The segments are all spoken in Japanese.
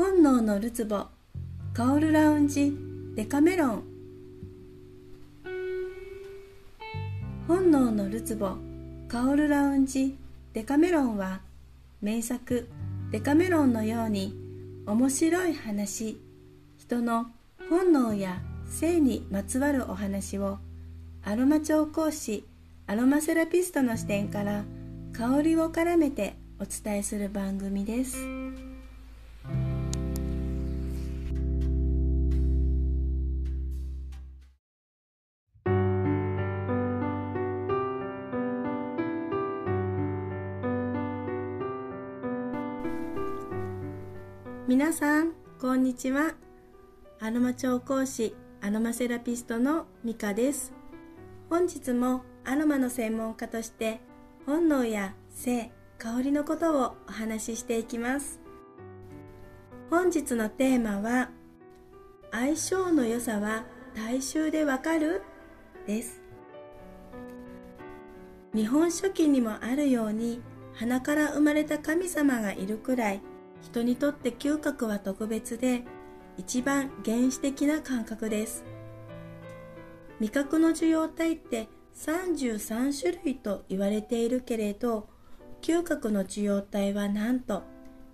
本能のるつぼ香るラウンジデカメロン本能のるつぼ香るラウンジデカメロンは名作デカメロンのように面白い話人の本能や性にまつわるお話をアロマ調香師アロマセラピストの視点から香りを絡めてお伝えする番組です。皆さんこんにちは。アロマ調香師アロマセラピストのミカです。本日もアロマの専門家として本能や性香りのことをお話ししていきます。本日のテーマは相性の良さは大衆でわかる？です。日本書紀にもあるように鼻から生まれた神様がいるくらい人にとって嗅覚は特別で一番原始的な感覚です。味覚の受容体って33種類と言われているけれど嗅覚の受容体はなんと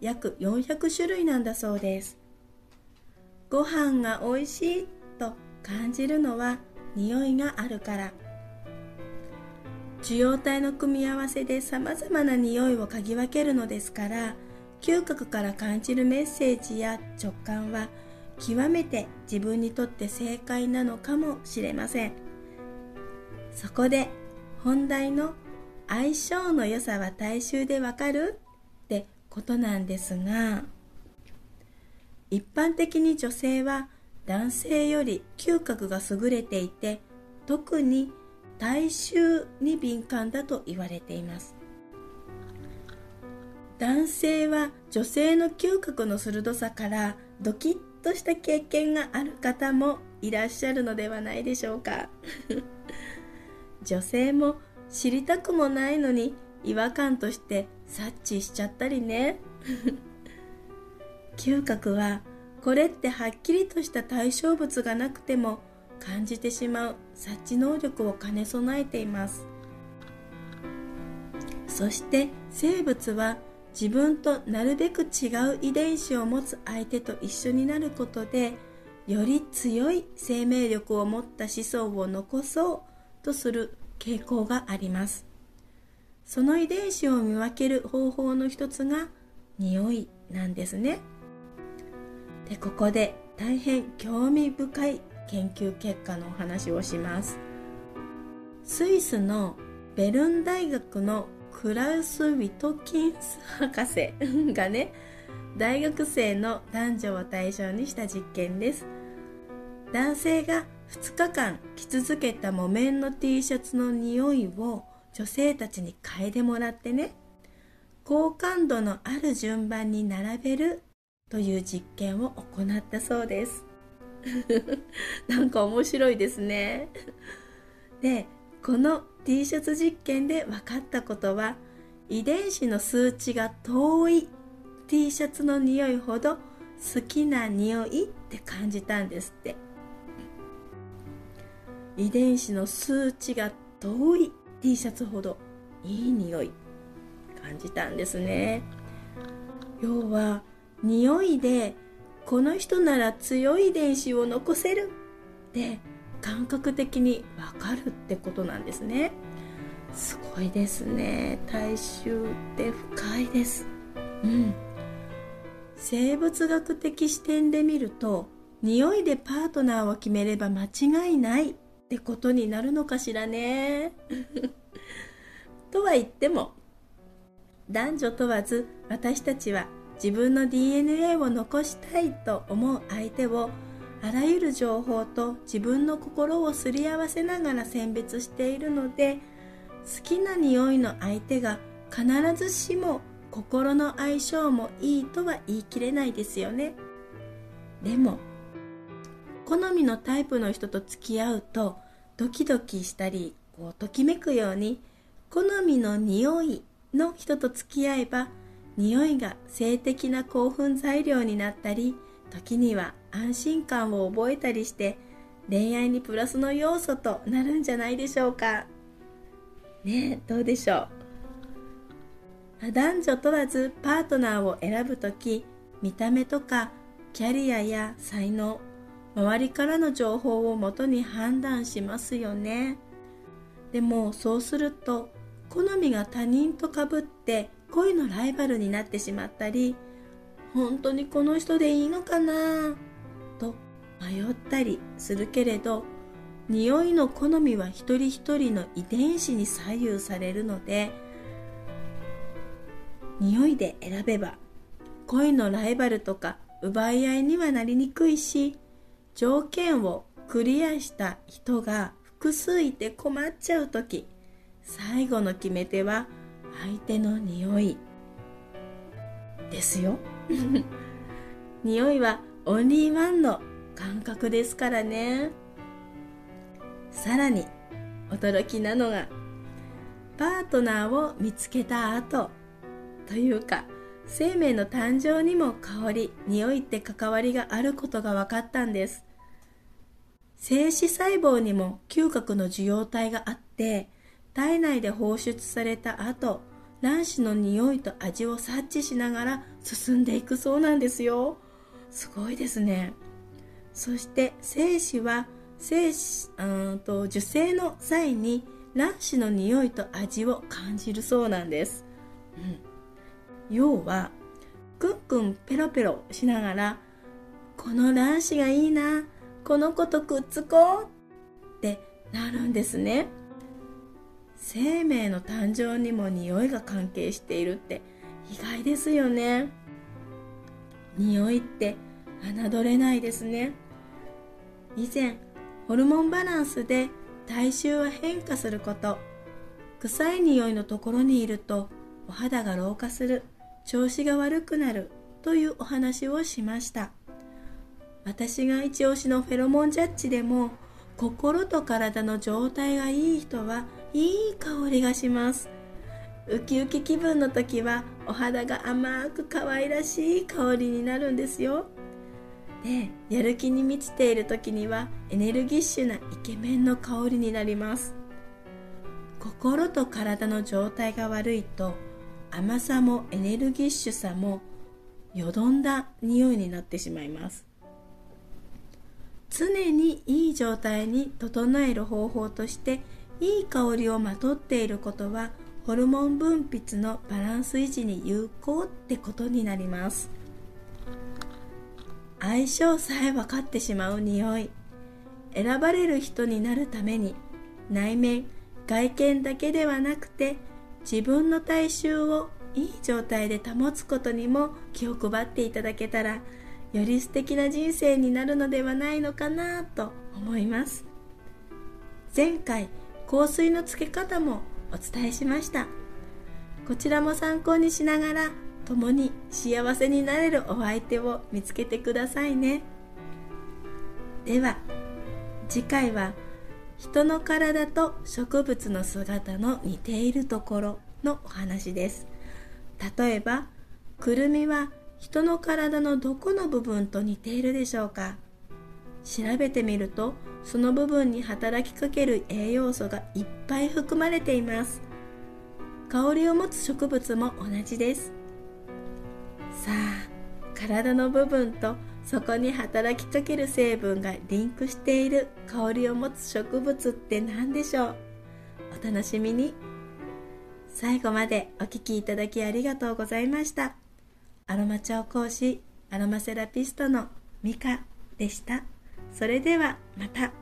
約400種類なんだそうです。ご飯が美味しいと感じるのは匂いがあるから。受容体の組み合わせでさまざまな匂いを嗅ぎ分けるのですから嗅覚から感じるメッセージや直感は極めて自分にとって正解なのかもしれません。そこで本題の相性の良さは大衆でわかる？ってことなんですが一般的に女性は男性より嗅覚が優れていて特に大衆に敏感だと言われています。男性は女性の嗅覚の鋭さからドキッとした経験がある方もいらっしゃるのではないでしょうか。女性も知りたくもないのに違和感として察知しちゃったりね。嗅覚はこれってはっきりとした対象物がなくても感じてしまう察知能力を兼ね備えています。そして生物は自分となるべく違う遺伝子を持つ相手と一緒になることでより強い生命力を持った子孫を残そうとする傾向があります。その遺伝子を見分ける方法の一つが匂いなんですね。でここで大変興味深い研究結果のお話をします。スイスのベルン大学のクラウス・ウィトキンス博士がね大学生の男女を対象にした実験です。男性が2日間着続けた木綿の T シャツの匂いを女性たちに嗅いでもらってね好感度のある順番に並べるという実験を行ったそうです。なんか面白いですね。でこの T シャツ実験で分かったことは遺伝子の数値が遠い T シャツの匂いほど好きな匂いって感じたんですって。遺伝子の数値が遠い T シャツほどいい匂い感じたんですね。要は匂いでこの人なら強い遺伝子を残せるって感覚的に分かるってことなんですね。すごいですね。大衆って深いです。うん。生物学的視点で見ると匂いでパートナーを決めれば間違いないってことになるのかしらね。とは言っても男女問わず私たちは自分の DNA を残したいと思う相手をあらゆる情報と自分の心をすり合わせながら選別しているので好きな匂いの相手が必ずしも心の相性もいいとは言い切れないですよね。でも好みのタイプの人と付き合うとドキドキしたりこうときめくように好みの匂いの人と付き合えば匂いが性的な興奮材料になったり時には安心感を覚えたりして恋愛にプラスの要素となるんじゃないでしょうか。ねどうでしょう。男女問わずパートナーを選ぶ時見た目とかキャリアや才能周りからの情報をもとに判断しますよね。でもそうすると好みが他人とかぶって恋のライバルになってしまったり本当にこの人でいいのかな？迷ったりするけれど匂いの好みは一人一人の遺伝子に左右されるので匂いで選べば恋のライバルとか奪い合いにはなりにくいし条件をクリアした人が複数いて困っちゃう時最後の決め手は相手の匂いですよ。匂いはオンリーワンの感覚ですからね。さらに驚きなのがパートナーを見つけた後というか生命の誕生にも香り匂いって関わりがあることが分かったんです。精子細胞にも嗅覚の受容体があって体内で放出された後卵子の匂いと味を察知しながら進んでいくそうなんですよ。すごいですね。そして精子は精子うんと受精の際に卵子の匂いと味を感じるそうなんです、うん、要はくんくんペロペロしながらこの卵子がいいなこの子とくっつこうってなるんですね。生命の誕生にも匂いが関係しているって意外ですよね。匂いって侮れないですね。以前ホルモンバランスで体臭は変化すること。臭い匂いのところにいるとお肌が老化する。調子が悪くなる。というお話をしました。私が一押しのフェロモンジャッジでも心と体の状態がいい人はいい香りがします。ウキウキ気分の時はお肌が甘く可愛らしい香りになるんですよ。でやる気に満ちている時にはエネルギッシュなイケメンの香りになります。心と体の状態が悪いと甘さもエネルギッシュさもよどんだ匂いになってしまいます。常にいい状態に整える方法としていい香りをまとっていることはホルモン分泌のバランス維持に有効ってことになります。相性さえ分かってしまう匂い。選ばれる人になるために内面外見だけではなくて自分の体臭をいい状態で保つことにも気を配っていただけたらより素敵な人生になるのではないのかなと思います。前回香水のつけ方もお伝えしました。こちらも参考にしながら共に幸せになれるお相手を見つけてくださいね。では次回は人の体と植物の姿の似ているところのお話です。例えばくるみは人の体のどこの部分と似ているでしょうか。調べてみるとその部分に働きかける栄養素がいっぱい含まれています。香りを持つ植物も同じです。体の部分とそこに働きかける成分がリンクしている香りを持つ植物って何でしょう？お楽しみに最後までお聴きいただきありがとうございましたアロマ調香師アロマセラピストのミカでした。それではまた。